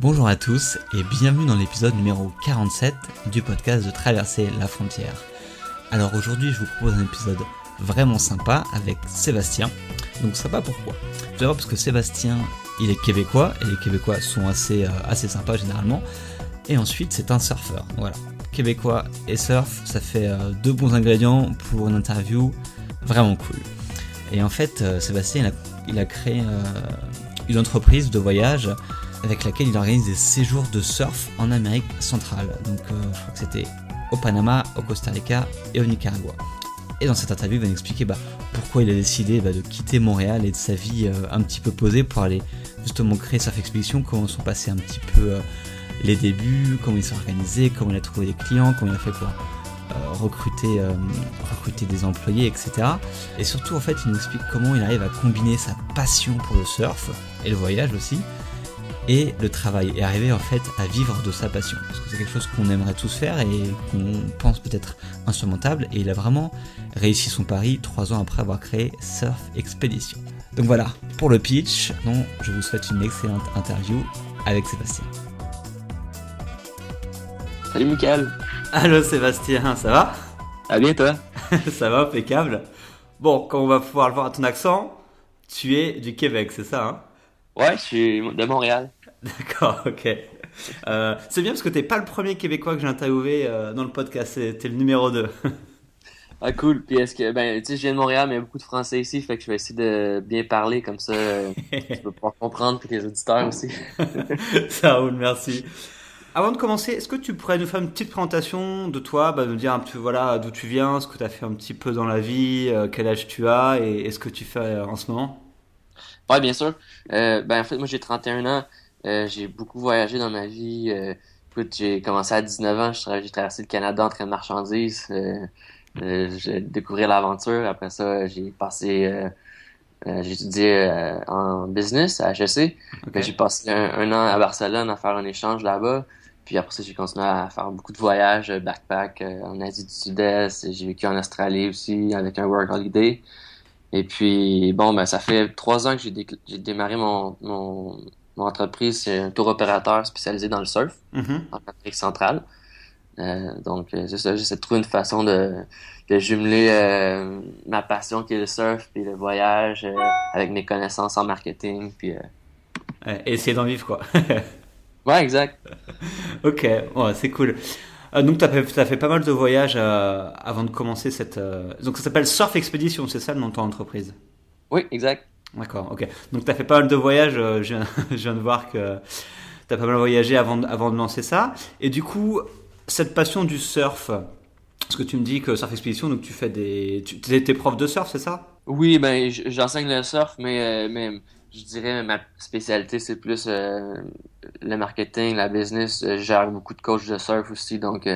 Bonjour à tous et bienvenue dans l'épisode numéro 47 du podcast de Traverser la frontière. Alors aujourd'hui je vous propose un épisode vraiment sympa avec Sébastien. Donc sympa pourquoi? Tout d'abord parce que Sébastien il est québécois et les québécois sont assez, euh, assez sympas généralement. Et ensuite c'est un surfeur. Voilà. Québécois et surf, ça fait euh, deux bons ingrédients pour une interview vraiment cool. Et en fait euh, Sébastien il a, il a créé une entreprise de voyage avec laquelle il organise des séjours de surf en Amérique centrale. Donc euh, je crois que c'était au Panama, au Costa Rica et au Nicaragua. Et dans cette interview, il va nous expliquer bah, pourquoi il a décidé bah, de quitter Montréal et de sa vie euh, un petit peu posée pour aller justement créer Surf Expedition, comment sont passés un petit peu euh, les débuts, comment il s'est organisé, comment il a trouvé des clients, comment il a fait pour recruter, recruter des employés, etc. Et surtout, en fait, il nous explique comment il arrive à combiner sa passion pour le surf et le voyage aussi et le travail et arriver en fait à vivre de sa passion parce que c'est quelque chose qu'on aimerait tous faire et qu'on pense peut-être insurmontable et il a vraiment réussi son pari trois ans après avoir créé Surf Expedition. Donc voilà pour le pitch. Non, je vous souhaite une excellente interview avec Sébastien. Salut Michael. Allô Sébastien, ça va? Ah bien toi? Ça va, impeccable. Bon, comme on va pouvoir le voir à ton accent, tu es du Québec, c'est ça hein? Ouais, je suis de Montréal. D'accord, ok. Euh, c'est bien parce que t'es pas le premier Québécois que j'ai interviewé euh, dans le podcast, t'es le numéro 2. ah cool, puis est-ce que, ben, tu sais, je viens de Montréal, mais il y a beaucoup de Français ici, fait que je vais essayer de bien parler, comme ça, tu peux pouvoir comprendre, pour les auditeurs aussi. ça roule, merci. Avant de commencer, est-ce que tu pourrais nous faire une petite présentation de toi, bah, nous dire un peu voilà, d'où tu viens, ce que tu as fait un petit peu dans la vie, euh, quel âge tu as et, et ce que tu fais en ce moment? Ouais, bien sûr. ben, en fait, moi, j'ai 31 ans. Euh, j'ai beaucoup voyagé dans ma vie. Euh, écoute, j'ai commencé à 19 ans, j'ai traversé le Canada en train de marchandises. Euh, euh j'ai découvert l'aventure. Après ça, j'ai passé, j'ai étudié en business à HEC. J'ai passé un, an à Barcelone à faire un échange là-bas. Puis après ça, j'ai continué à faire beaucoup de voyages, backpack en Asie du Sud-Est. J'ai vécu en Australie aussi avec un work holiday. Et puis, bon, ben, ça fait trois ans que j'ai démarré mon, mon, mon entreprise, c'est un tour opérateur spécialisé dans le surf, en Amérique centrale. Euh, donc, euh, c'est ça, j'essaie de trouver une façon de, de jumeler euh, ma passion qui est le surf puis le voyage avec mes connaissances en marketing. Puis, essayer d'en vivre, quoi. ouais, exact. ok, ouais, c'est cool. donc, tu as, as, fait pas mal de voyages avant de commencer cette. Donc, ça s'appelle Surf Expedition, c'est ça le nom de ton entreprise? Oui, exact. D'accord, ok. Donc tu as fait pas mal de voyages, euh, je, viens, de voir que tu as pas mal voyagé avant, avant de lancer ça. Et du coup, cette passion du surf, parce que tu me dis que Surf Expedition, donc tu fais des... Tu es prof de surf, c'est ça? Oui, ben j'enseigne le surf, mais, euh, mais je dirais ma spécialité c'est plus euh, le marketing, la business. Je beaucoup de coachs de surf aussi, donc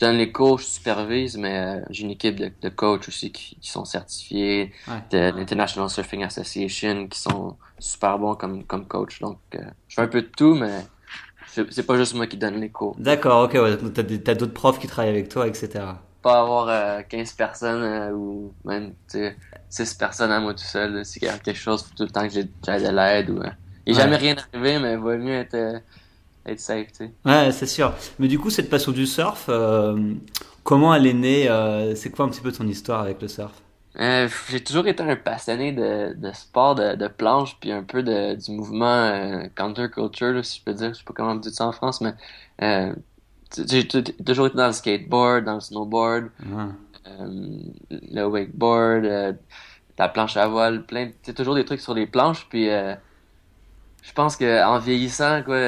donne les cours, je supervise, mais euh, j'ai une équipe de, de coachs aussi qui, qui sont certifiés de l'International Surfing Association qui sont super bons comme, comme coach. Donc, euh, je fais un peu de tout, mais c'est pas juste moi qui donne les cours. D'accord, ok, ouais. T'as d'autres profs qui travaillent avec toi, etc. Pas avoir 15 euh, personnes ou même 6 personnes à moi tout seul. S'il y a quelque chose, faut tout le temps que j'ai de l'aide. Ou, il n'est jamais rien arrivé, mais il vaut mieux être être safe, tu sais. Ouais, c'est sûr. Mais du coup, cette passion du surf, euh, comment elle est née euh, C'est quoi un petit peu ton histoire avec le surf? Euh, J'ai toujours été un passionné de, de sport, de, de, planche, puis un peu de, du mouvement counterculture, si je peux dire. Je sais pas comment on dit ça en France, mais j'ai toujours été dans le skateboard, dans le snowboard, le wakeboard, la planche à voile, plein, c'est toujours des trucs sur les planches, puis je pense que en vieillissant, quoi,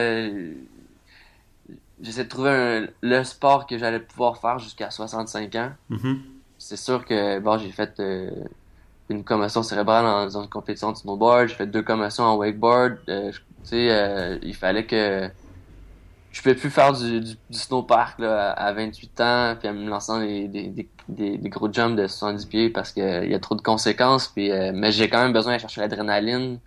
j'essaie de trouver le sport que j'allais pouvoir faire jusqu'à 65 ans. Mm-hmm. C'est sûr que bon, j'ai fait euh, une commotion cérébrale dans, une compétition de snowboard, j'ai fait deux commotions en wakeboard. Euh, tu sais, euh, il fallait que je pouvais plus faire du, du, snowpark là, à 28 ans, puis en me lançant des, des, des, des, gros jumps de 70 pieds parce qu'il y a trop de conséquences. Puis, mais j'ai quand même besoin de chercher l'adrénaline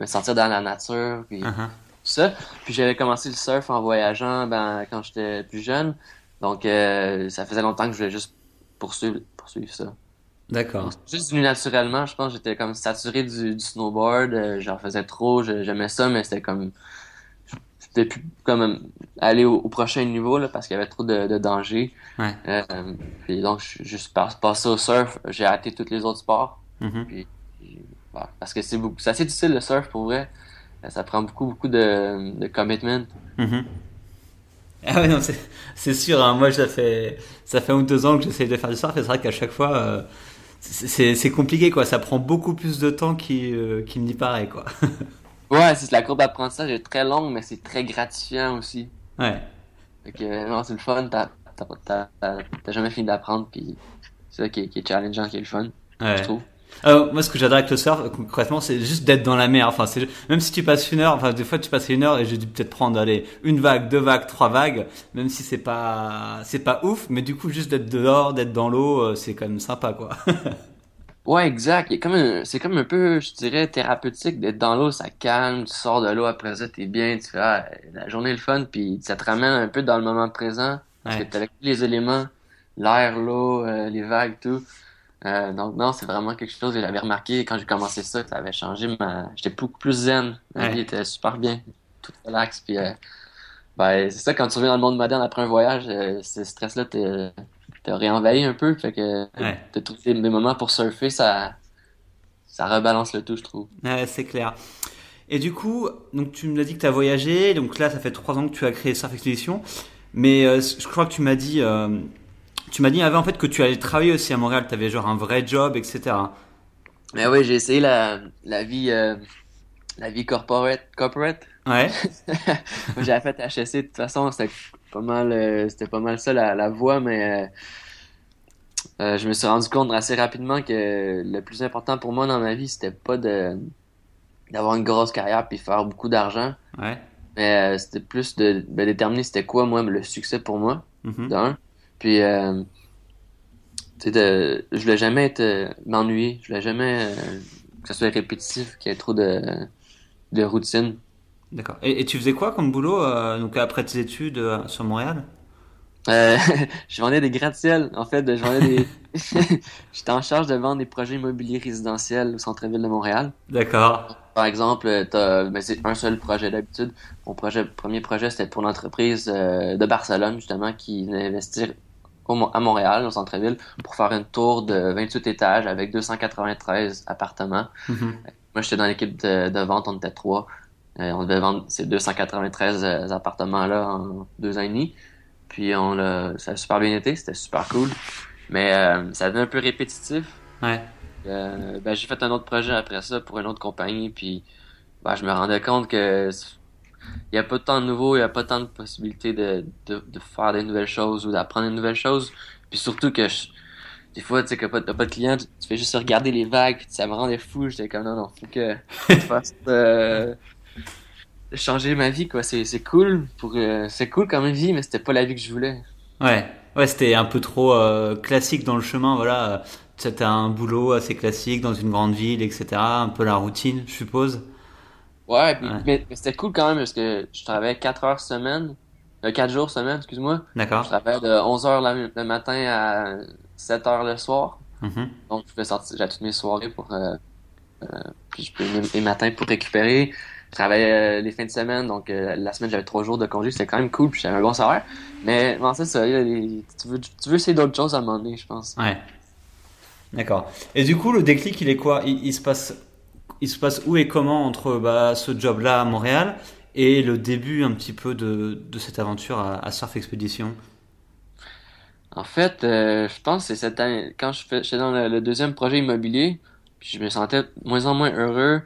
me sentir dans la nature, puis uh-huh. Ça. Puis j'avais commencé le surf en voyageant ben, quand j'étais plus jeune. Donc, euh, ça faisait longtemps que je voulais juste poursuivre, poursuivre ça. D'accord. Juste venu naturellement, je pense j'étais comme saturé du, snowboard, euh, j'en faisais trop, j'aimais ça, mais c'était comme... Je, de plus comme aller au, prochain niveau là, parce qu'il y avait trop de, de danger. Ouais. Euh, puis donc, je suis passé au surf, j'ai arrêté tous les autres sports. Mhm. Puis, puis, ouais, parce que c'est beaucoup, c'est assez difficile le surf pour vrai. Euh, Ça prend beaucoup, beaucoup de, de commitment. Mhm. Ah ouais, non, c'est, c'est sûr. hein. Moi, ça fait, ça fait un ou deux ans que j'essaye de faire du surf et c'est vrai qu'à chaque fois, euh, c'est, compliqué, quoi. Ça prend beaucoup plus de temps qu'il, euh, qu'il n'y paraît, quoi. Ouais, c'est la courbe d'apprentissage est très longue, mais c'est très gratifiant aussi. Ouais. Que, euh, non, c'est le fun, t'as, t'as, t'as, t'as- t'as jamais fini d'apprendre, puis c'est ça qui est, qui est challengeant, qui est le fun, Ouais. je trouve. Euh, moi, ce que j'adore avec le surf, concrètement, c'est juste d'être dans la mer. Enfin, c'est même si tu passes une heure, enfin, des fois, tu passes une heure et j'ai dû peut-être prendre, allez, une vague, deux vagues, trois vagues, même si c'est pas, c'est pas ouf, mais du coup, juste d'être dehors, d'être dans l'eau, euh, c'est quand même sympa, quoi. Ouais, exact. A comme un- c'est comme un peu, je dirais, thérapeutique d'être dans l'eau, ça calme, tu sors de l'eau après ça, t'es bien, tu fais, ah, la journée est le fun, puis ça te ramène un peu dans le moment présent, parce Ouais. que avec tous les éléments, l'air, l'eau, euh, les vagues, tout. Euh, donc non, c'est vraiment quelque chose que j'avais remarqué quand j'ai commencé ça, que ça avait changé ma, j'étais beaucoup plus zen, ma Ouais. vie était super bien, tout relax, puis euh, ben, c'est ça, quand tu reviens dans le monde moderne après un voyage, euh, ce stress-là t'es réenvahi un peu, fait que Ouais. de trouver des moments pour surfer, ça, ça rebalance le tout, je trouve. Ouais, c'est clair. Et du coup, donc tu me l'as dit que tu as voyagé, donc là, ça fait trois ans que tu as créé Surf Expedition, mais euh, je crois que tu m'as dit, euh, tu m'as dit avant en fait que tu allais travailler aussi à Montréal, tu avais genre un vrai job, etc. Mais oui, j'ai essayé la, la vie, euh, la vie corporate, corporate. Ouais, J'avais fait HSC, de toute façon, c'était pas mal, euh, c'était pas mal ça la, la voie, mais euh, euh, je me suis rendu compte assez rapidement que le plus important pour moi dans ma vie, c'était pas de d'avoir une grosse carrière puis faire beaucoup d'argent, ouais. mais c'était plus de, de déterminer c'était quoi moi le succès pour moi. mhm, d'un. Puis, euh, tu sais, de, je voulais jamais être euh, m'ennuyer. Je voulais jamais euh, que ça soit répétitif, qu'il y ait trop de, de routine. D'accord. Et, et tu faisais quoi comme boulot euh, donc après tes études sur Montréal? Je vendais des gratte-ciels. En fait, je vendais des. J'étais en charge de vendre des projets immobiliers résidentiels au centre-ville de Montréal. D'accord. Par exemple, t'as, ben, c'est un seul projet d'habitude. Mon projet, premier projet, c'était pour l'entreprise de Barcelone, justement, qui venait investir à Montréal, au centre-ville, pour faire une tour de 28 étages avec 293 appartements. Mhm, Moi, j'étais dans l'équipe de, de vente, on était trois. Euh, on devait vendre ces 293 euh, appartements-là en deux ans et demi. Puis on ça a super bien été, c'était super cool. Mais euh, ça devient un peu répétitif. Ouais. Ben, j'ai fait un autre projet après ça pour une autre compagnie, puis ben, je me rendais compte que il y a pas tant de nouveaux, il y a pas tant de possibilités de, de, de faire des nouvelles choses ou d'apprendre des nouvelles choses. Puis surtout que je- des fois, tu sais, que pas- t'as pas de clients, tu, tu fais juste regarder les vagues, puis ça me rendait fou. J'étais comme non, non, faut que je fasse euh, changer ma vie, quoi. C'est, c'est cool pour, euh, c'est cool comme vie, mais c'était pas la vie que je voulais. Ouais. Ouais, c'était un peu trop euh, classique dans le chemin, voilà. C'était un boulot assez classique dans une grande ville, etc. Un peu la routine, je suppose. Ouais, puis- Ouais. mais, mais c'était cool quand même parce que je travaillais 4 heures semaine, euh, 4 jours semaine, excuse-moi. Je D'accord. travaillais de 11 heures la- le matin à 7 heures le soir. Mhm. Donc, je pouvais sortir, j'avais toutes mes soirées pour, euh, euh, puis je pouvais les matins pour récupérer. Je travaillais euh, les fins de semaine, donc la semaine j'avais 3 jours de congé, c'était quand même cool, puis j'avais un bon salaire. Mais bon, c'est ça, tu veux, tu veux essayer d'autres choses à un moment donné, je pense. Ouais. D'accord. Et du coup, le déclic, il est quoi? Il, il se passe, il se passe où et comment entre bah, ce job-là à Montréal et le début un petit peu de, de cette aventure à, Surf Expedition? En fait, euh, je pense que c'est cette année, quand je j'étais dans le, deuxième projet immobilier, je me sentais de moins en moins heureux.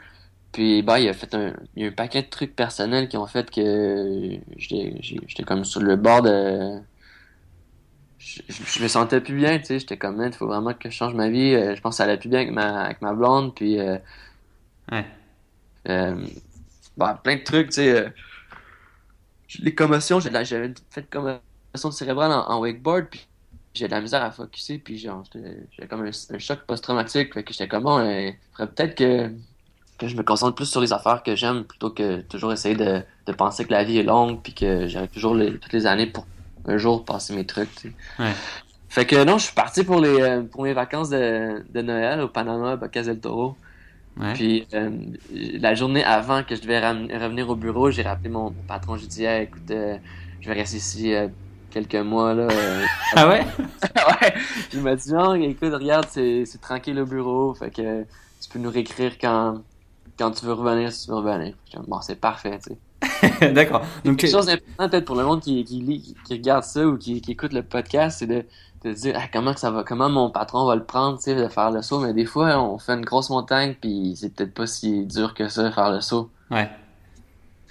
Puis bah, il a fait un, il y a un paquet de trucs personnels qui ont fait que j'étais, comme sur le bord de, je me sentais plus bien, tu sais, j'étais comme, il faut vraiment que je change ma vie. Euh, je pense que ça allait plus bien avec ma, avec ma blonde, puis euh, Ouais. euh, bah, plein de trucs, tu sais. euh, les commotions, j'avais fait de commotion cérébrale en, en wakeboard, puis j'ai de la misère à focusser, puis genre, j'avais comme un, un choc post-traumatique, fait que j'étais comme, bon, euh, faudrait peut-être que, que je me concentre plus sur les affaires que j'aime, plutôt que toujours essayer de, de penser que la vie est longue, puis que j'aurai toujours les, toutes les années pour un jour passer mes trucs, tu sais. Ouais. Fait que non, je suis parti pour les euh, pour mes vacances de, de Noël au Panama, à Bocas del Toro. Puis euh, la journée avant que je devais revenir au bureau, j'ai rappelé mon, patron. J'ai dit écoute, euh, je vais rester ici euh, quelques mois. là. ah ouais? Ouais. il m'a dit non, écoute, regarde, c'est tranquille au bureau. Fait que tu peux nous réécrire quand, quand tu veux revenir, si tu veux revenir. Bon, c'est parfait, tu sais. D'accord. Donc, quelque chose d'important peut-être pour le monde qui, qui, lit, qui regarde ça ou qui, qui écoute le podcast, c'est de de dire ah, comment que ça va, comment mon patron va le prendre, tu sais, de faire le saut. Mais des fois, on fait une grosse montagne, puis c'est peut-être pas si dur que ça, faire le saut. Ouais.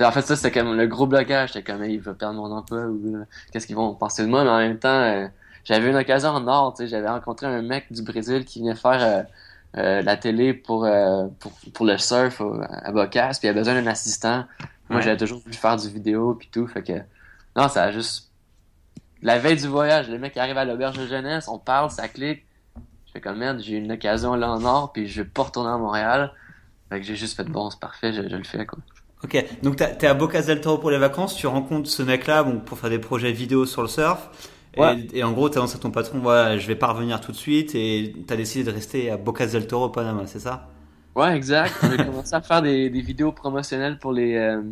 En fait, ça, c'était comme le gros blocage. C'était comme, il va perdre mon emploi ou euh, qu'est-ce qu'ils vont penser de moi? Mais en même temps, euh, j'avais une occasion en or, tu sais, j'avais rencontré un mec du Brésil qui venait faire euh, la télé pour, pour, pour le surf à Bocas, puis il avait besoin d'un assistant. Moi, j'avais toujours voulu faire du vidéo, puis tout. Fait que, non, ça a juste la veille du voyage, le mec arrive à l'auberge de jeunesse, on parle, ça clique. Je fais comme merde, j'ai une occasion là en or, puis je vais pas retourner à Montréal. Fait que j'ai juste fait bon, c'est parfait, je, le fais quoi. Ok, donc t'es à Bocas del Toro pour les vacances, tu rencontres ce mec-là bon, pour faire des projets vidéo sur le surf. Et, en gros, tu annonces à ton patron, voilà, je vais pas revenir tout de suite, et t'as décidé de rester à Bocas del Toro, Panama, c'est ça? Ouais, exact. On a commencé à faire des, vidéos promotionnelles pour les, euh,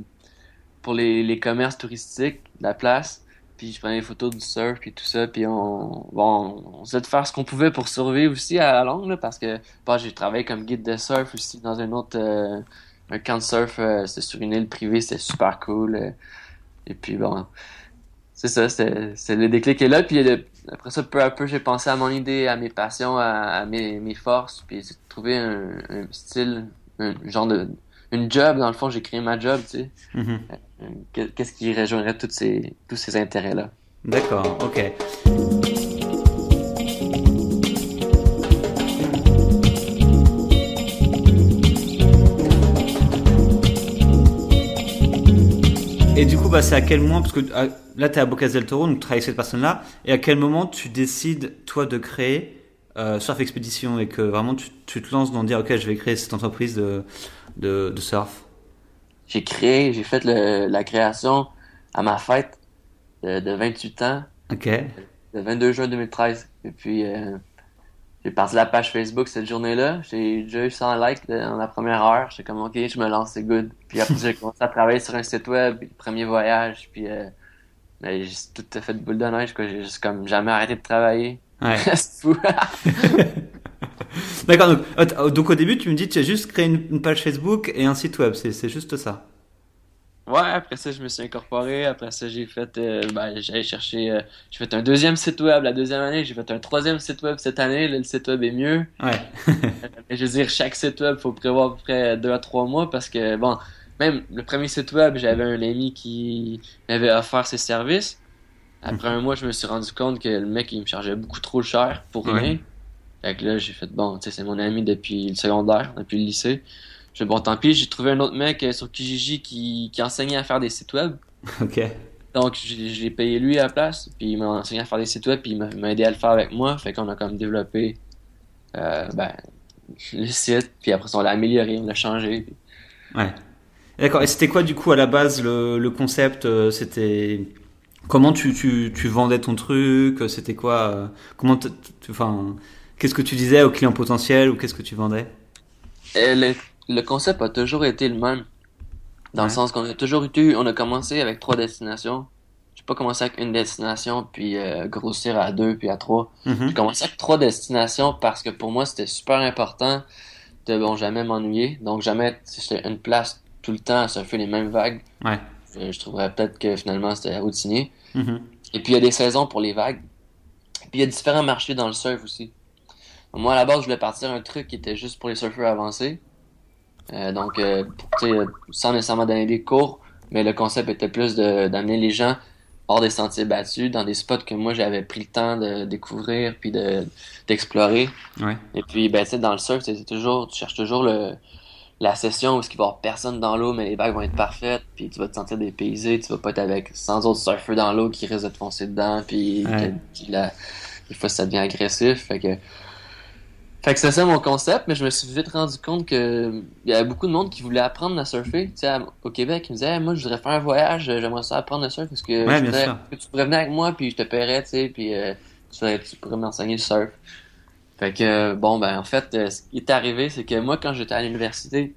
pour les, les commerces touristiques de la place puis je prenais des photos du surf puis tout ça puis on bon on essayait de faire ce qu'on pouvait pour survivre aussi à la longue parce que j'ai travaillé comme guide de surf aussi dans un autre euh, un camp de surf euh, c'était sur une île privée c'était super cool euh. et puis bon c'est ça c'est le déclic est là puis après ça peu à peu j'ai pensé à mon idée à mes passions à, mes, mes forces puis j'ai trouvé un, un style un genre de une job dans le fond j'ai créé ma job tu sais mm-hmm. Qu'est-ce qui rejoindrait tous ces, tous ces intérêts-là? D'accord, ok. Et du coup, bah, c'est à quel moment, parce que ah, là, tu es à Bocas del Toro, donc tu travailles avec cette personne-là, et à quel moment tu décides, toi, de créer euh, Surf Expedition et que vraiment tu, tu, te lances dans dire, ok, je vais créer cette entreprise de, de, de surf? J'ai créé, j'ai fait le, la création à ma fête de, 28 ans. OK. Le 22 juin 2013. Et puis, euh, j'ai parti la page Facebook cette journée-là. J'ai déjà eu 100 likes dans la première heure. J'étais comme, OK, je me lance, c'est good. Puis après, j'ai commencé à travailler sur un site web, le premier voyage. Puis, euh, j'ai tout fait de boule de neige. J'ai juste comme jamais arrêté de travailler. Ouais. c'est fou. D'accord, donc, euh, donc, au début, tu me dis tu as juste créé une, page Facebook et un site web, c'est juste ça. Ouais, après ça, je me suis incorporé. Après ça, j'ai fait, euh, ben, j'ai cherché, euh, j'ai fait un deuxième site web la deuxième année. J'ai fait un troisième site web cette année. Là, le site web est mieux. Ouais. je veux dire, chaque site web, faut prévoir à peu près deux à trois mois parce que, bon, même le premier site web, j'avais un ami qui m'avait offert ses services. Après un mois, je me suis rendu compte que le mec, il me chargeait beaucoup trop cher pour rien. Fait que là, j'ai fait, bon, tu sais, c'est mon ami depuis le secondaire, depuis le lycée. Je bon, tant pis, j'ai trouvé un autre mec euh, sur Kijiji qui, qui enseignait à faire des sites web. OK. Donc, j'ai payé lui à la place, puis il m'a enseigné à faire des sites web, puis il m'a aidé à le faire avec moi. Fait qu'on a comme développé euh, ben, le site, puis après, on l'a amélioré, on l'a changé. Ouais. D'accord. Et c'était quoi, du coup, à la base, le, le concept euh, C'était. Comment tu, tu, tu, vendais ton truc C'était quoi Comment. Enfin Qu'est-ce que tu disais aux clients potentiels ou qu'est-ce que tu vendais? Euh, le, le, concept a toujours été le même. Dans le sens qu'on a toujours eu, on a commencé avec trois destinations. J'ai pas commencé avec une destination puis euh, grossir à deux puis à trois. Mm-hmm. J'ai commencé avec trois destinations parce que pour moi c'était super important de bon jamais m'ennuyer. Donc jamais si une place tout le temps à surfer les mêmes vagues. Ouais. Je, trouverais peut-être que finalement c'était routinier. Mm-hmm. Et puis il y a des saisons pour les vagues. Puis il y a différents marchés dans le surf aussi. Moi, à la base, je voulais partir un truc qui était juste pour les surfeurs avancés. Euh, donc, euh, sais, sans nécessairement donner des cours, mais le concept était plus d'amener les gens hors des sentiers battus, dans des spots que moi, j'avais pris le temps de découvrir puis d'explorer. ouais. Et puis, ben, tu sais, dans le surf, c'est toujours, tu cherches toujours le, la session où il va y avoir personne dans l'eau, mais les vagues vont être parfaites, puis tu vas te sentir dépaysé, tu vas pas être avec 100 autres surfeurs dans l'eau qui risquent de te foncer dedans, puis des fois, ça devient agressif. Fait que fait que c'est ça mon concept, mais je me suis vite rendu compte que il y avait beaucoup de monde qui voulait apprendre à surfer. Tu sais, au Québec, ils me disaient, moi, je voudrais faire un voyage, j'aimerais ça apprendre à surfer parce que, ouais, que tu pourrais venir avec moi, puis je te paierais, tu sais, puis euh, tu, pourrais m'enseigner le surf. Fait que, bon, ben, en fait, euh, ce qui est arrivé, c'est que moi, quand j'étais à l'université,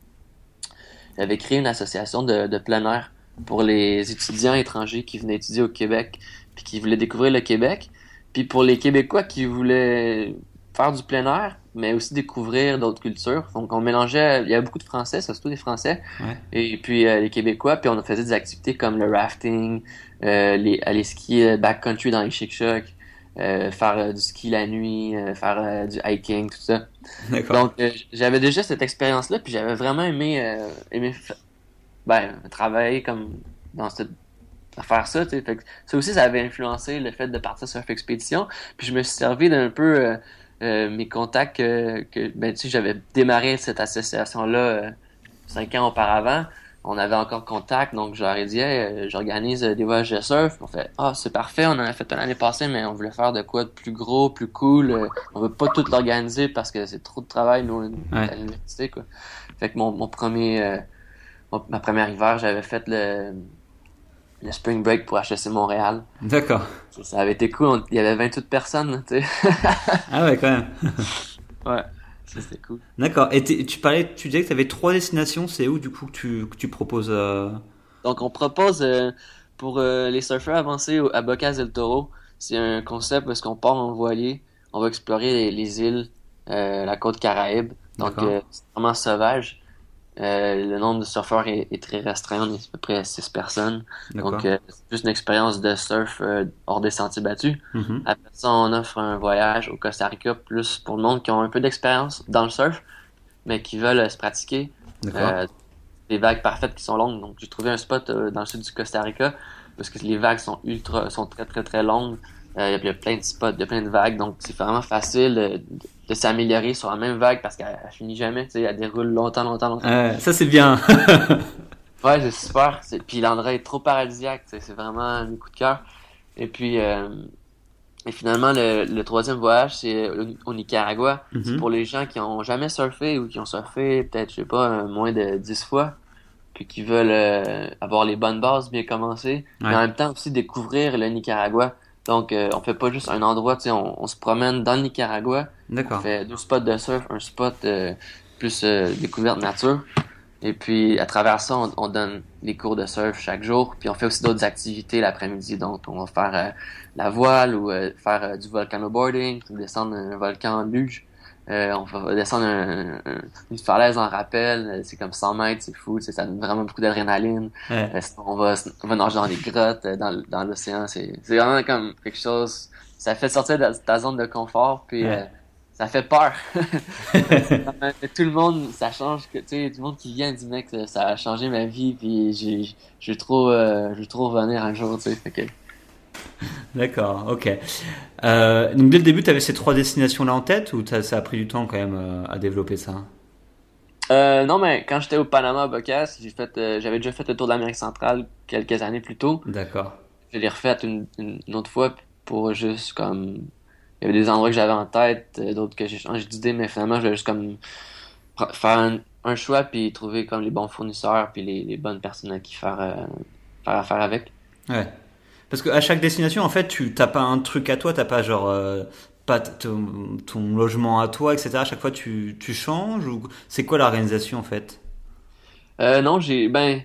j'avais créé une association de, de plein air pour les étudiants étrangers qui venaient étudier au Québec, puis qui voulaient découvrir le Québec. Puis pour les Québécois qui voulaient faire du plein air, mais aussi découvrir d'autres cultures. Donc on mélangeait, il y avait beaucoup de Français, ça surtout des Français, Ouais. et puis euh, les Québécois, puis on faisait des activités comme le rafting, euh, les, aller skier backcountry dans les chic-chocs, euh, faire euh, du ski la nuit, euh, faire euh, du hiking, tout ça. Donc euh, j'avais déjà cette expérience-là, puis j'avais vraiment aimé, euh, aimé ben, travailler comme dans cette à faire ça. Fait que ça aussi, ça avait influencé le fait de partir sur expédition. Puis je me suis servi d'un peu euh, euh, mes contacts que, que ben, tu sais, j'avais démarré cette association-là euh, cinq ans auparavant. On avait encore contact, donc je leur ai dit, Hey, euh, j'organise des voyages de surf. On fait, ah, c'est parfait, on en a fait un l'année passée, mais on voulait faire de quoi de plus gros, plus cool. On veut pas tout l'organiser parce que c'est trop de travail, nous, Ouais. à l'université, quoi. Fait que mon, mon premier, euh, mon- ma première hiver, j'avais fait le, le spring break pour HEC Montréal. D'accord. Ça, avait été cool. Il y avait 28 personnes, là, tu sais. Ah ouais, quand même. ouais. Ça, c'était cool. D'accord. Et tu parlais, tu disais que tu avais trois destinations. C'est où du coup que tu, que tu proposes euh, Donc, on propose euh, pour euh, les surfeurs avancés à Bocas del Toro. C'est un concept parce qu'on part en voilier. On va explorer les, les îles, la côte Caraïbe. Donc, c'est vraiment sauvage. Euh, le nombre de surfeurs est, est très restreint. On est à peu près 6 personnes. Donc, euh, c'est juste une expérience de surf euh, hors des sentiers battus. Mhm. Après ça, on offre un voyage au Costa Rica plus pour le monde qui ont un peu d'expérience dans le surf, mais qui veulent se pratiquer. Des vagues parfaites qui sont longues. Donc, j'ai trouvé un spot dans le sud du Costa Rica parce que les vagues sont ultra, sont très très très longues. Il y a plein de spots, il y a plein de vagues, donc c'est vraiment facile de, s'améliorer sur la même vague parce qu'elle elle finit jamais. Tu sais, elle déroule longtemps, longtemps, longtemps. Ouais, ça c'est bien. Ouais, c'est super. C'est- Puis l'endroit est trop paradisiaque. C'est c'est vraiment un coup de cœur. Et puis, euh, et finalement, le, le troisième voyage, c'est au, Nicaragua. C'est Mhm. pour les gens qui ont jamais surfé ou qui ont surfé peut-être, je sais pas, euh, moins de 10 fois. Puis qui veulent euh, avoir les bonnes bases, bien commencer. Mais en même temps aussi découvrir le Nicaragua. Donc, euh, on fait pas juste un endroit, tu sais, on, on se promène dans le Nicaragua. On D'accord. fait deux spots de surf, un spot euh, plus euh, découverte nature. Et puis, à travers ça, on, on donne les cours de surf chaque jour. Puis, on fait aussi d'autres activités l'après-midi. Donc, on va faire euh, la voile ou euh, faire euh, du volcanoboarding, descendre un volcan en luge. Euh, on va descendre un- un- une falaise en rappel. C'est comme 100 mètres, c'est fou. Ça donne vraiment beaucoup d'adrénaline. Ouais. Euh, on va, on va nager dans les grottes, euh, dans, dans l'océan. C'est c'est vraiment comme quelque chose. Ça fait sortir de ta zone de confort, puis Ouais. euh, ça fait peur. Tout le monde, ça change. Que, tu sais, tout le monde qui vient dit mec, ça- a changé ma vie, puis j'ai, je veux trop, euh, trop revenir un jour. Tu sais, D'accord. Ok. Euh, donc dès le début, tu avais ces trois destinations là en tête ou ça a pris du temps quand même euh, à développer ça? Euh, non, mais quand j'étais au Panama à Bocas, j'avais déjà fait le tour de l'Amérique centrale quelques années plus tôt. D'accord. Je l'ai refait une, une, une autre fois pour juste comme. Il y avait des endroits que j'avais en tête, d'autres que j'ai changé d'idée, mais finalement, je voulais juste comme faire un, un choix puis trouver comme les bons fournisseurs puis les, les bonnes personnes à qui faire, faire affaire avec. Ouais. Parce qu'à chaque destination, en fait, tu t'as pas un truc à toi, t'as pas genre euh, pas ton, ton logement à toi, etc. À chaque fois, tu, tu changes ou c'est quoi l'organisation en fait? Euh, non, j'ai ben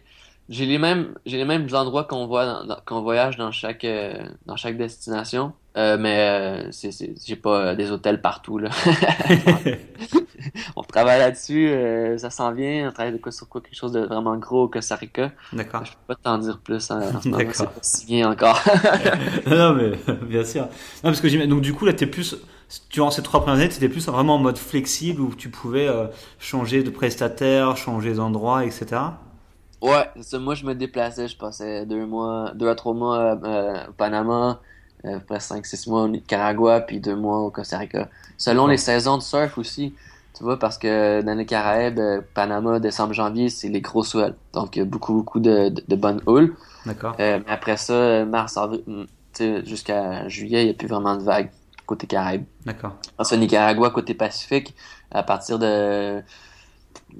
j'ai les mêmes j'ai les mêmes endroits qu'on voit qu'on voyage dans chaque euh, dans chaque destination. Mais c'est c'est j'ai pas des hôtels partout là. on travaille là-dessus, euh, ça s'en vient, on travaille de quoi sur quoi quelque chose de vraiment gros au Costa Rica. D'accord. Je peux pas t'en dire plus hein, en ce moment, D'accord. c'est pas signé encore. non, mais bien sûr. Non, parce que donc du coup là, t'es plus durant ces trois premières années, t'étais plus vraiment en mode flexible où tu pouvais euh, changer de prestataire, changer d'endroit, etc. Ouais, ça. Moi, je me déplaçais. Je passais deux mois, deux à trois mois euh, au Panama, à peu près cinq, six mois au Nicaragua, puis deux mois au Costa Rica. Selon les saisons de surf aussi, tu vois, parce que dans les Caraïbes, euh, Panama, décembre, janvier, c'est les gros swells. Donc, il y a beaucoup, beaucoup de, de, de bonnes houles. D'accord. Euh, mais après ça, mars, avril, mm, jusqu'à juillet, il n'y a plus vraiment de vagues côté Caraïbes. D'accord. Ensuite, Nicaragua, côté Pacifique, à partir de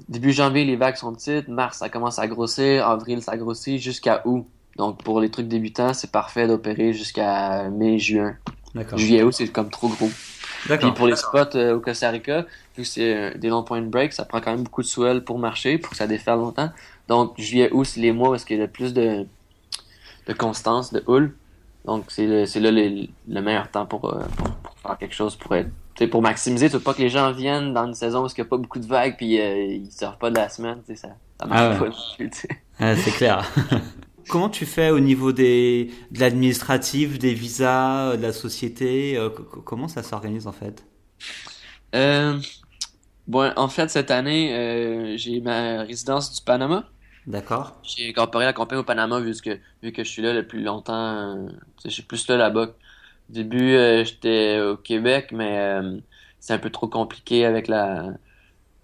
début janvier, les vagues sont petites. Mars, ça commence à grossir. Avril, ça grossit jusqu'à août. Donc, pour les trucs débutants, c'est parfait d'opérer jusqu'à mai, juin. D'accord. Juillet, août, c'est comme trop gros. Puis pour les spots euh, au Costa Rica, vu que c'est euh, des longs points de break, ça prend quand même beaucoup de swell pour marcher, pour que ça déferle longtemps. Donc juillet, août, c'est les mois où il y a le plus de, de constance, de houle. Donc c'est là le, meilleur temps pour, pour, faire quelque chose, pour être pour maximiser, tu veux pas que les gens viennent dans une saison où il n'y a pas beaucoup de vagues puis ils ne sortent pas de la semaine, ça, ça marche ah pas. Ah, c'est clair. Comment tu fais au niveau des, de l'administratif, des visas, de la société euh, Comment ça s'organise en fait? Euh, Bon, en fait, cette année, euh, j'ai ma résidence du Panama. D'accord. J'ai incorporé la compagnie au Panama vu que, vu que je suis là le plus longtemps. je suis plus là là-bas. Au début, j'étais au Québec, mais c'est un peu trop compliqué avec la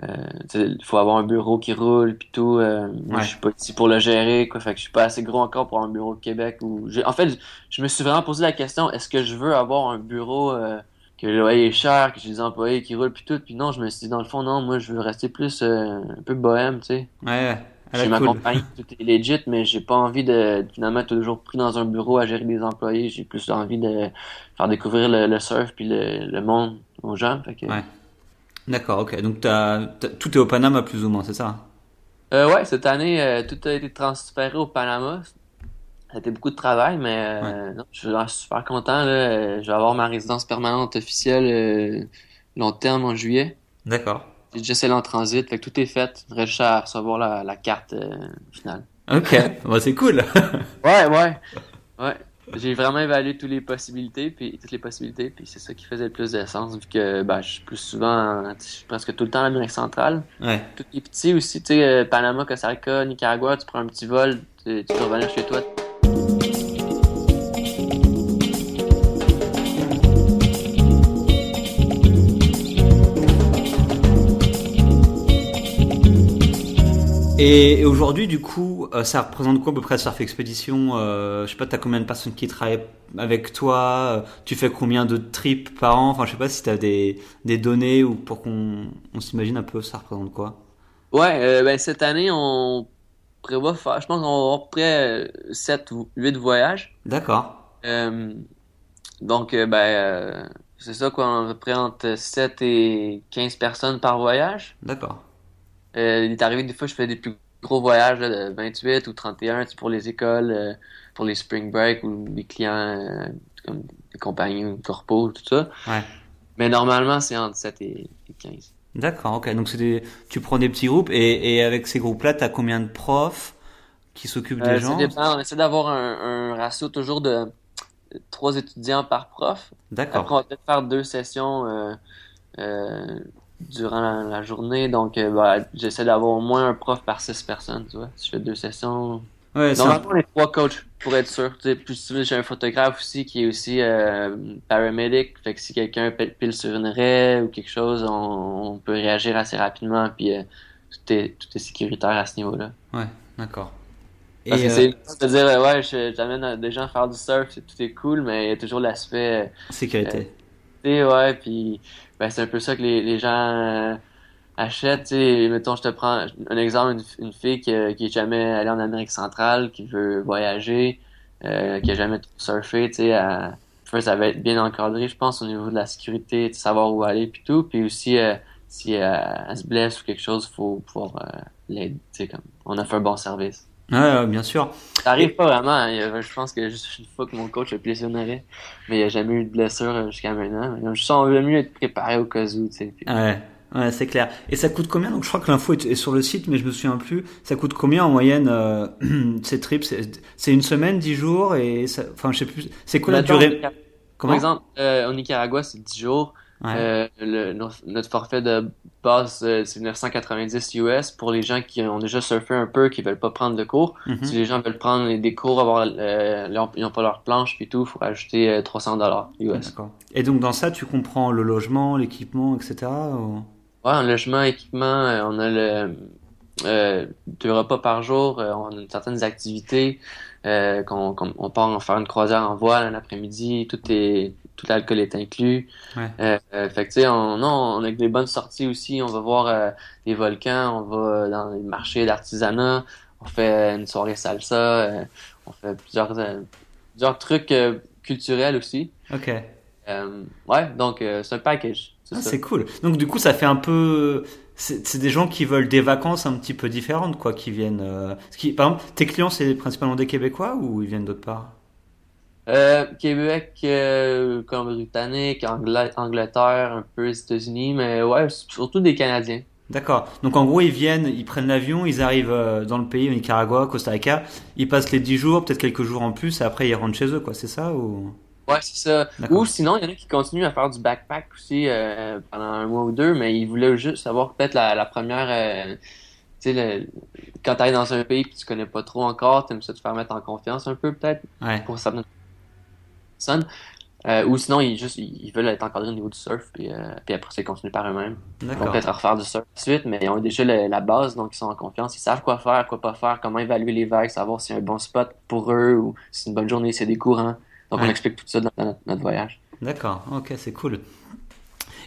il euh, faut avoir un bureau qui roule puis tout. Euh, moi, je suis pas ici pour le gérer, quoi. Fait que je suis pas assez gros encore pour un bureau au Québec. Ou en fait, je me suis vraiment posé la question est-ce que je veux avoir un bureau euh, que le loyer est cher, que j'ai des employés qui roulent puis tout. Puis non, je me suis dit dans le fond non, moi je veux rester plus un peu bohème, tu sais. Ouais. J'ai ma compagnie, tout est legit, mais j'ai pas envie de finalement être toujours pris dans un bureau à gérer des employés. J'ai plus envie de faire découvrir le, surf puis le, monde aux gens. Fait que, ouais. D'accord, ok. Donc tout est au Panama plus ou moins, c'est ça? Euh, Ouais, cette année, euh, tout a été transféré au Panama. Ça a été beaucoup de travail, mais euh, je suis super content. Là. Je vais avoir ma résidence permanente officielle euh, long terme en juillet. D'accord. J'ai déjà celle en transit, fait que tout est fait. Je reste à recevoir la, la carte finale. Ok, bon, c'est cool. ouais, ouais. Ouais j'ai vraiment évalué toutes les possibilités, puis toutes les possibilités, puis c'est ça qui faisait le plus de sens, vu que ben, je suis plus souvent, je suis presque tout le temps en Amérique centrale. Ouais. Tout est petit aussi, tu sais, euh, Panama, Costa Rica, Nicaragua, tu prends un petit vol, tu, tu peux revenir chez toi. Et, aujourd'hui, du coup, euh, ça représente quoi à peu près Surf Expedition euh, Je sais pas, tu as combien de personnes qui travaillent avec toi euh, Tu fais combien de trips par an? Enfin, je sais pas si tu as des, des données ou pour qu'on on, s'imagine un peu ça représente quoi? Ouais, euh, ben, cette année, on prévoit faire, je pense qu'on va avoir près 7 ou 8 voyages. D'accord. donc, ben, c'est ça quoi, on peu près entre 7 et 15 personnes par voyage. D'accord. Euh, il est arrivé des fois, je fais des plus gros voyages de 28 ou 31 pour les écoles, euh, pour les spring break ou des clients euh, comme des compagnies ou corpos, tout ça. Ouais. Mais normalement, c'est entre 7 et, 15. D'accord, ok. Donc des... tu prends des petits groupes et, et avec ces groupes-là, tu as combien de profs qui s'occupent des gens? On essaie d'avoir un, un, ratio toujours de trois étudiants par prof. D'accord. Après, on va peut-être faire deux sessions euh, durant la, journée. Donc, euh, bah, j'essaie d'avoir au moins un prof par six personnes, tu vois. Si je fais deux sessions. Ouais, Normalement, les trois coachs, pour être sûr. Tu sais, plus j'ai un photographe aussi qui est aussi euh, paramedic. Fait que si quelqu'un pile sur une raie ou quelque chose, on, peut réagir assez rapidement. Puis euh, tout, est, tout est sécuritaire à ce niveau-là. Ouais, d'accord. Parce que c'est de dire, ouais, j'amène des gens à faire du surf, tout est cool, mais il y a toujours l'aspect. Sécurité. Ouais, puis ben, c'est un peu ça que les, les gens euh, achètent. Mettons, je te prends un exemple, une, fille qui, qui est jamais allée en Amérique centrale, qui veut voyager, euh, qui a jamais surfé, tu sais, ça va être bien encadré, je pense, au niveau de la sécurité, de savoir où aller puis tout. Puis aussi, euh, si elle se blesse ou quelque chose, faut pouvoir l'aider. Comme, on a fait un bon service. Ouais, bien sûr. Ça arrive pas vraiment. Hein. Je pense que juste une fois que mon coach a arrêt, mais il n'y a jamais eu de blessure euh, jusqu'à maintenant. Je sens mieux être préparé au cas où. Tu sais. Ouais. Ouais, c'est clair. Et ça coûte combien? Donc, je crois que l'info est, sur le site, mais je me souviens plus. Ça coûte combien en moyenne euh, ces trips? C'est une semaine, dix jours, et ça... enfin, je sais plus. C'est quoi la durée? Par exemple, euh, au Nicaragua, c'est dix jours. Euh, le, notre forfait de base, euh, c'est 990 US pour les gens qui ont déjà surfé un peu, qui veulent pas prendre de cours. Mhm. Si les gens veulent prendre des cours, avoir, euh, ils n'ont pas leur planche puis tout, il faut ajouter 300 dollars US. Et donc dans ça, tu comprends le logement, l'équipement, etc. Ou... Ouais, un logement, équipement, on a le deux repas par jour, on a certaines activités. Euh, qu'on on part en faire une croisière en voile l'après-midi, tout est tout l'alcool est inclus. Ouais. Euh, euh fait que tu sais, on, non, on a des bonnes sorties aussi. On va voir euh, des volcans, on va dans les marchés d'artisanat, on fait une soirée salsa, on fait plusieurs plusieurs trucs culturels aussi. Ok. Ouais, donc c'est un package. Ah, c'est cool. Donc du coup, ça fait un peu. C'est des gens qui veulent des vacances un petit peu différentes, quoi, qui viennent. Euh... Qui, par exemple, tes clients, c'est principalement des Québécois ou ils viennent d'autre part? Euh, Québec, euh, comme Britannique, Angleterre, un peu les États-Unis, mais ouais, surtout des Canadiens. D'accord. Donc en gros, ils viennent, ils prennent l'avion, ils arrivent euh, dans le pays, au Nicaragua, Costa Rica, ils passent les 10 jours, peut-être quelques jours en plus, et après ils rentrent chez eux, quoi, c'est ça ou... Ouais, c'est ça. Ou sinon, il y en a qui continuent à faire du backpack aussi euh, pendant un mois ou deux, mais ils voulaient juste savoir peut-être la, la, première... Euh, tu sais, quand t'arrives dans un pays que tu connais pas trop encore, t'aimes ça te faire mettre en confiance un peu peut-être ouais. pour certaines personnes. Euh, ou sinon, ils, juste, ils veulent être encadrés au niveau du surf, puis, euh, puis après, c'est continuer par eux-mêmes. Donc, peut-être refaire du surf ensuite, mais ils ont déjà la base, donc ils sont en confiance. Ils savent quoi faire, quoi pas faire, comment évaluer les vagues, savoir si c'est un bon spot pour eux ou si c'est une bonne journée, si c'est des courants. Donc, on explique tout ça dans notre, voyage. D'accord, ok, c'est cool.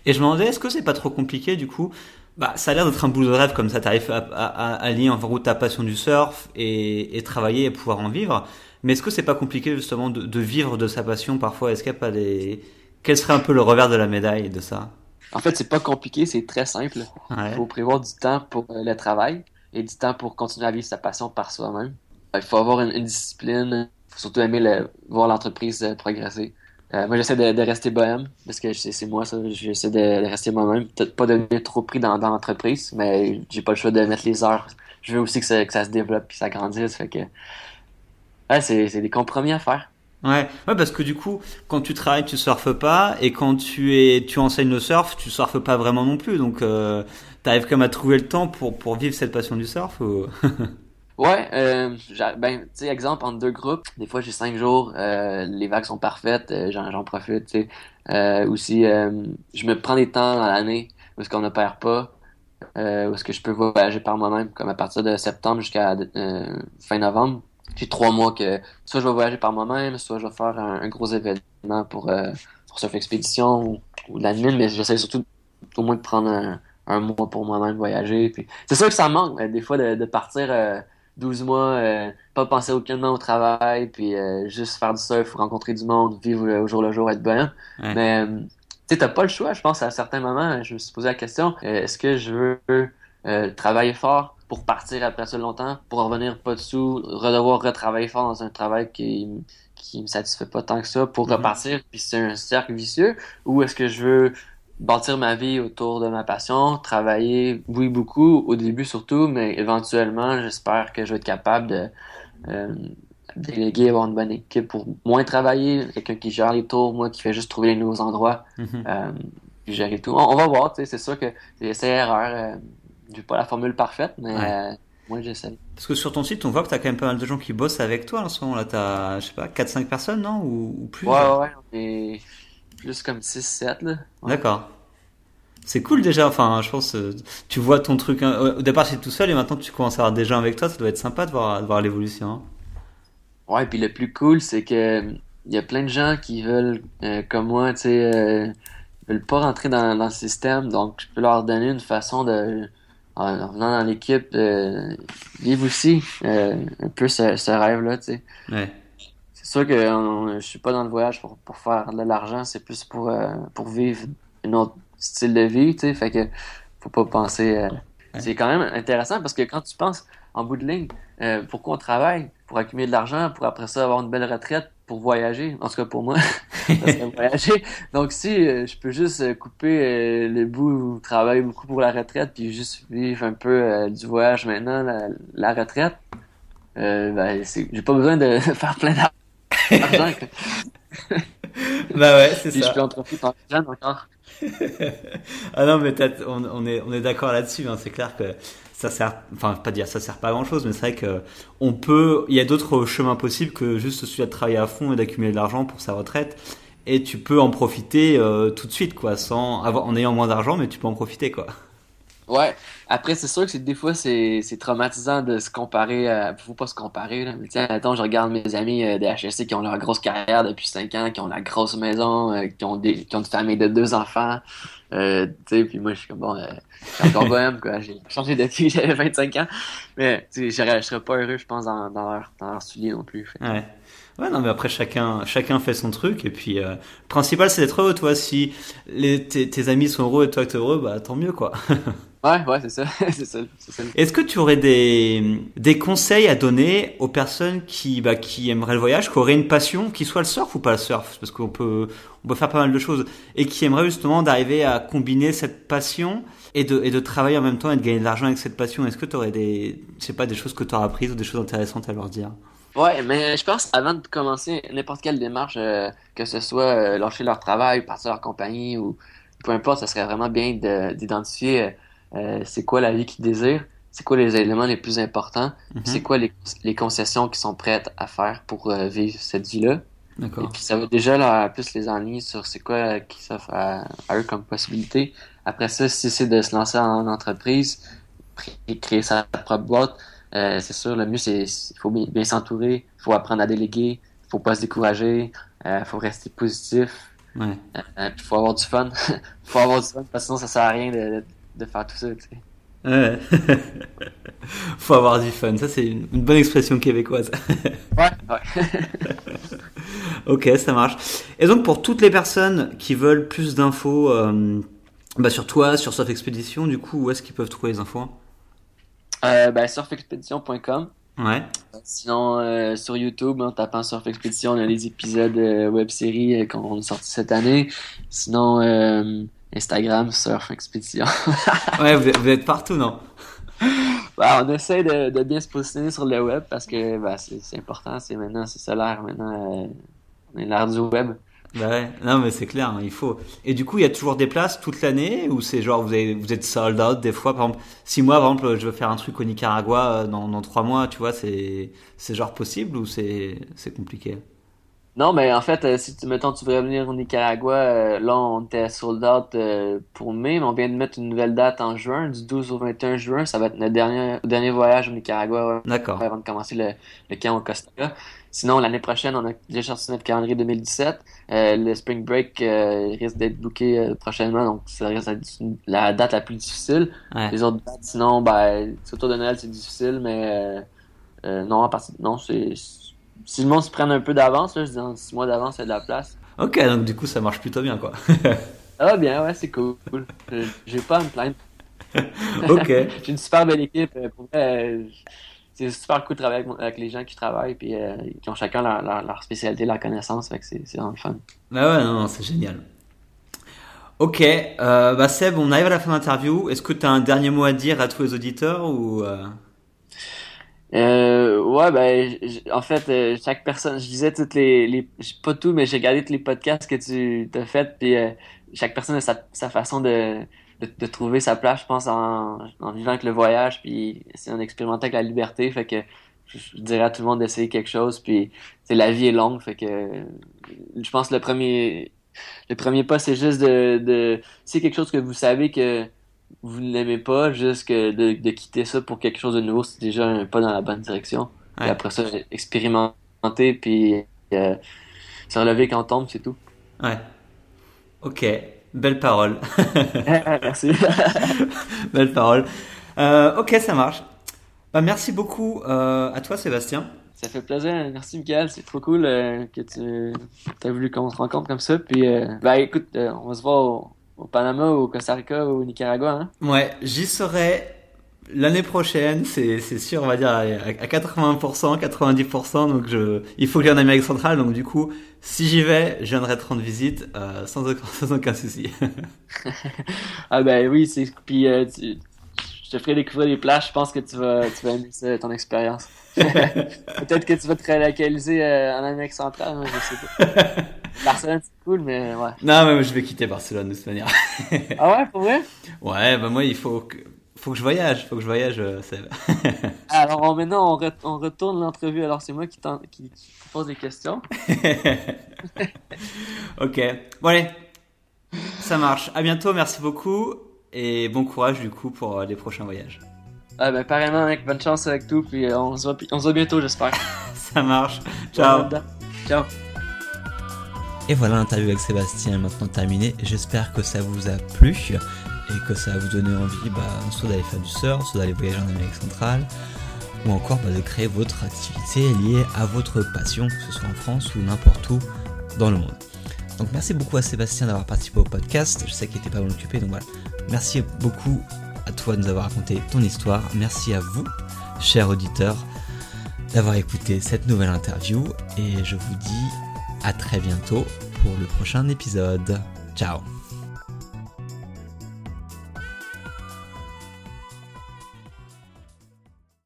Et je me demandais, est-ce que c'est pas trop compliqué du coup? Bah, ça a l'air d'être un boulot de rêve comme ça, t'arrives à, à, à, allier en route ta passion du surf et, et travailler et pouvoir en vivre. Mais est-ce que c'est pas compliqué justement de, de, vivre de sa passion parfois? Est-ce qu'il n'y a pas des... Quel serait un peu le revers de la médaille de ça? En fait, c'est pas compliqué, c'est très simple. Il faut prévoir du temps pour euh, le travail et du temps pour continuer à vivre sa passion par soi-même. Il faut avoir une, discipline, faut surtout aimer voir l'entreprise euh, progresser. Euh, moi, j'essaie de, rester bohème, parce que c'est moi, ça. J'essaie de, rester moi-même. Peut-être pas devenir trop pris dans, l'entreprise, mais j'ai pas le choix de mettre les heures. Je veux aussi que ça, se développe et que ça grandisse. Fait que Ouais, c'est des compromis à faire. Ouais, ouais, parce que du coup, quand tu travailles, tu surfes pas, et quand tu es, tu enseignes le surf, tu surfes pas vraiment non plus. Donc, euh, t'arrives même à trouver le temps pour pour vivre cette passion du surf. ouais, euh, ben, tu sais, exemple entre deux groupes, des fois j'ai cinq jours, euh, les vagues sont parfaites, euh, j'en profite. Tu sais, euh, aussi, je me prends des temps dans l'année parce qu'on ne perd pas. Où est-ce que je peux voyager par moi-même, comme à partir de septembre jusqu'à fin novembre j'ai trois mois que soit je vais voyager par moi-même, soit je vais faire un, gros événement pour, pour Surf Expédition ou, ou l'admin, mais j'essaie surtout au moins de prendre un, mois pour moi-même voyager. Puis c'est sûr que ça manque des fois de, de partir 12 mois, euh, pas penser aucunement au travail, puis euh, juste faire du surf, rencontrer du monde, vivre au jour le jour, être bien. Mais tu sais, t'as pas le choix, je pense, à certains moments, je me suis posé la question, est-ce que je veux travailler fort pour partir après ça longtemps, pour revenir pas dessous, redevoir retravailler fort dans un travail qui qui me satisfait pas tant que ça pour mhm. repartir puis c'est un cercle vicieux? Ou est-ce que je veux bâtir ma vie autour de ma passion, travailler oui beaucoup au début surtout mais éventuellement j'espère que je vais être capable de euh, déléguer avoir une bonne équipe pour moins travailler, quelqu'un qui gère les tours, moi qui fait juste trouver les nouveaux endroits, mhm. euh, puis gérer tout. On, va voir, c'est sûr que c'est erreur. Euh, pas la formule parfaite, mais euh, moi j'essaie. Parce que sur ton site, on voit que tu as quand même pas mal de gens qui bossent avec toi en ce moment. Là, tu as, je sais pas, 4-5 personnes, non? Ou, plus? Ouais, ouais, ouais, on est plus comme 6-7. là. D'accord. C'est cool déjà, enfin, je pense, euh, tu vois ton truc. Hein. Au départ, c'est tout seul et maintenant tu commences à avoir des gens avec toi, ça doit être sympa de voir, de voir l'évolution. Hein. Ouais, et puis le plus cool, c'est que il y a plein de gens qui veulent, euh, comme moi, tu sais, veulent pas rentrer dans, dans, le système, donc je peux leur donner une façon de en, venant dans l'équipe, euh, vivre aussi euh, un peu ce, rêve-là, tu sais. Ouais. C'est sûr que je suis pas dans le voyage pour, pour faire de l'argent, c'est plus pour, euh, pour vivre un autre style de vie, tu sais. Fait que faut pas penser. Euh, c'est quand même intéressant parce que quand tu penses en bout de ligne, pourquoi on travaille? Pour accumuler de l'argent, pour après ça avoir une belle retraite, pour voyager, en tout cas pour moi, voyager. Donc si euh, je peux juste euh, couper euh, le bout travailler beaucoup pour la retraite, puis juste vivre un peu du voyage maintenant, la, retraite, ben j'ai pas besoin de faire plein d'argent. bah ouais, c'est ça. je peux en profiter encore. ah non, mais on, on, est, on est d'accord là-dessus. Hein. C'est clair que ça sert, enfin pas dire ça sert pas à grand chose, mais c'est vrai que on peut, il y a d'autres chemins possibles que juste celui de travailler à fond et d'accumuler de l'argent pour sa retraite. Et tu peux en profiter euh, tout de suite, quoi, sans avoir, en ayant moins d'argent, mais tu peux en profiter, quoi. Ouais. Après, c'est sûr que des fois, c'est traumatisant de se comparer. À... Faut pas se comparer. Là. Mais tiens, attends, je regarde mes amis euh, des HSC qui ont leur grosse carrière depuis 5 ans, qui ont la grosse maison, euh, qui, ont des... qui ont une famille de deux enfants. Euh, tu sais, puis moi, je suis comme bon, euh, encore bohème, quoi. J'ai changé de vie, j'avais 25 ans. Mais tu sais, je serais pas heureux, je pense, dans, leur, dans leur soulier non plus. Ouais. Ouais, non, mais après, chacun, chacun fait son truc. Et puis, euh, principal, c'est d'être heureux, toi. Si les, tes, tes, amis sont heureux et toi, t'es heureux, bah, tant mieux, quoi. ouais, ouais, c'est ça. c'est ça, ça. Est-ce que tu aurais des, des conseils à donner aux personnes qui, bah, qui aimeraient le voyage, qui auraient une passion, qui soit le surf ou pas le surf? Parce qu'on peut, on peut faire pas mal de choses. Et qui aimeraient justement d'arriver à combiner cette passion et de, et de travailler en même temps et de gagner de l'argent avec cette passion. Est-ce que tu aurais des, je sais pas, des choses que tu auras apprises ou des choses intéressantes à leur dire? Ouais, mais je pense avant de commencer n'importe quelle démarche, euh, que ce soit euh, lâcher leur travail, partir leur compagnie ou peu importe, ça serait vraiment bien d'identifier euh, c'est quoi la vie qu'ils désirent, c'est quoi les éléments les plus importants, mm-hmm. c'est quoi les, les, concessions qu'ils sont prêtes à faire pour vivre cette vie-là? Et puis ça va déjà leur plus les ennuyer sur c'est quoi qui s'offre à, eux comme possibilité. Après ça, si c'est de se lancer en entreprise, créer sa propre boîte, euh, c'est sûr, le mieux, c'est il faut bien, s'entourer, il faut apprendre à déléguer, il faut pas se décourager, il euh, faut rester positif, ouais. euh, il faut avoir du fun. Il faut avoir du fun parce que sinon, ça sert à rien de, de faire tout ça. Tu sais. Ouais. faut avoir du fun. Ça, c'est une, bonne expression québécoise. ouais, ouais. ok, ça marche. Et donc, pour toutes les personnes qui veulent plus d'infos bah, sur toi, sur Soft Expedition, du coup, où est-ce qu'ils peuvent trouver les infos? Euh, ben, surfexpedition.com. Ouais. Sinon, euh, sur YouTube, en tapant Surf Expedition, on a les épisodes euh, web-série euh, qu'on a sortis cette année. Sinon, euh, Instagram, Surf Expedition. ouais, vous êtes, partout, non? Ben, on essaie de, de, bien se positionner sur le web parce que ben, c'est important. C'est maintenant, c'est ça l'air. Maintenant, on est l'ère du web. Bah ouais, non mais c'est clair, hein, il faut. Et du coup, il y a toujours des places toute l'année ou c'est genre vous, avez, vous êtes sold out des fois? Par exemple, si moi, par exemple, je veux faire un truc au Nicaragua euh, dans, dans trois mois, tu vois, c'est c'est genre possible ou c'est c'est compliqué? Non, mais en fait, euh, si tu mettons tu veux venir au Nicaragua, euh, là on était sold out pour mai, mais on vient de mettre une nouvelle date en juin, du 12 au 21 juin, ça va être notre dernier dernier voyage au Nicaragua. D'accord. Avant de commencer le, le camp au Costa Rica. Sinon, l'année prochaine, on a déjà sorti notre calendrier 2017. Euh, le Spring Break euh, risque d'être booké euh, prochainement, donc ça risque d'être la date la plus difficile. Les autres dates, sinon, ben, autour de Noël, c'est difficile, mais non, à partir non, c'est si le monde se prenne un peu d'avance, je dis en six mois d'avance, il y a de la place. Ok, donc du coup, ça marche plutôt bien, quoi. ah bien, ouais, c'est cool. J'ai pas à me plaindre. ok. J'ai une super belle équipe. Pour c'est super cool de travailler avec, les gens qui travaillent puis euh, qui ont chacun leur, leur, spécialité, leur connaissance. Fait que c'est, vraiment fun. Ah ouais, non, c'est génial. Ok, euh, bah Seb, on arrive à la fin de l'interview. Est-ce que tu as un dernier mot à dire à tous les auditeurs ou euh... Euh, ouais, ben, en fait, euh, chaque personne, je disais toutes les, les pas tout, mais j'ai regardé tous les podcasts que tu as fait, puis chaque personne a sa, sa façon de, de, trouver sa place, je pense, en, en vivant avec le voyage, puis c'est en expérimentant avec la liberté. Fait que je, dirais à tout le monde d'essayer quelque chose, puis c'est la vie est longue, fait que je pense que le premier le premier pas, c'est juste de, de c'est quelque chose que vous savez que vous ne l'aimez pas, juste que de, de, quitter ça pour quelque chose de nouveau, c'est déjà un pas dans la bonne direction. Et après ça, expérimenter, puis euh, se relever quand on tombe, c'est tout. Ouais. Ok. Belle parole. merci. Belle parole. Euh, ok, ça marche. Bah, merci beaucoup euh, à toi, Sébastien. Ça fait plaisir. Merci, Michael. C'est trop cool que tu as voulu qu'on se rencontre comme ça. Puis, bah, écoute, on va se voir au, au, Panama, au Costa Rica, ou au Nicaragua. Hein? Ouais, j'y serai l'année prochaine, c'est sûr, on va dire à 80%, 90%. Donc je, il faut que j'aille en Amérique centrale. Donc du coup, si j'y vais, je viendrai te rendre visite euh, sans, aucun, sans, aucun, souci. ah ben oui, c'est puis euh, je te ferai découvrir les plages. Je pense que tu vas, tu vas aimer ton expérience. Peut-être que tu vas te relocaliser euh, en Amérique centrale, hein, je sais pas. Barcelone, c'est cool, mais ouais. Non, mais je vais quitter Barcelone de toute manière. ah ouais, pour vrai? Ouais, bah moi, il faut que faut que je voyage, faut que je voyage, euh, Seb. alors maintenant, on, on retourne l'entrevue. Alors c'est moi qui, qui, pose des questions. ok. Bon allez, ça marche. À bientôt, merci beaucoup et bon courage du coup pour euh, les prochains voyages. Ah ben pareillement, mec. Bonne chance avec tout. Puis euh, on se voit, on se voit bientôt, j'espère. ça marche. Ciao. Ciao. Et voilà l'interview avec Sébastien est maintenant terminée. J'espère que ça vous a plu et que ça va vous donner envie bah, soit d'aller faire du surf, soit d'aller voyager en Amérique centrale, ou encore bah, de créer votre activité liée à votre passion, que ce soit en France ou n'importe où dans le monde. Donc merci beaucoup à Sébastien d'avoir participé au podcast, je sais qu'il était pas mal occupé, donc voilà. Merci beaucoup à toi de nous avoir raconté ton histoire, merci à vous, chers auditeurs, d'avoir écouté cette nouvelle interview, et je vous dis à très bientôt pour le prochain épisode. Ciao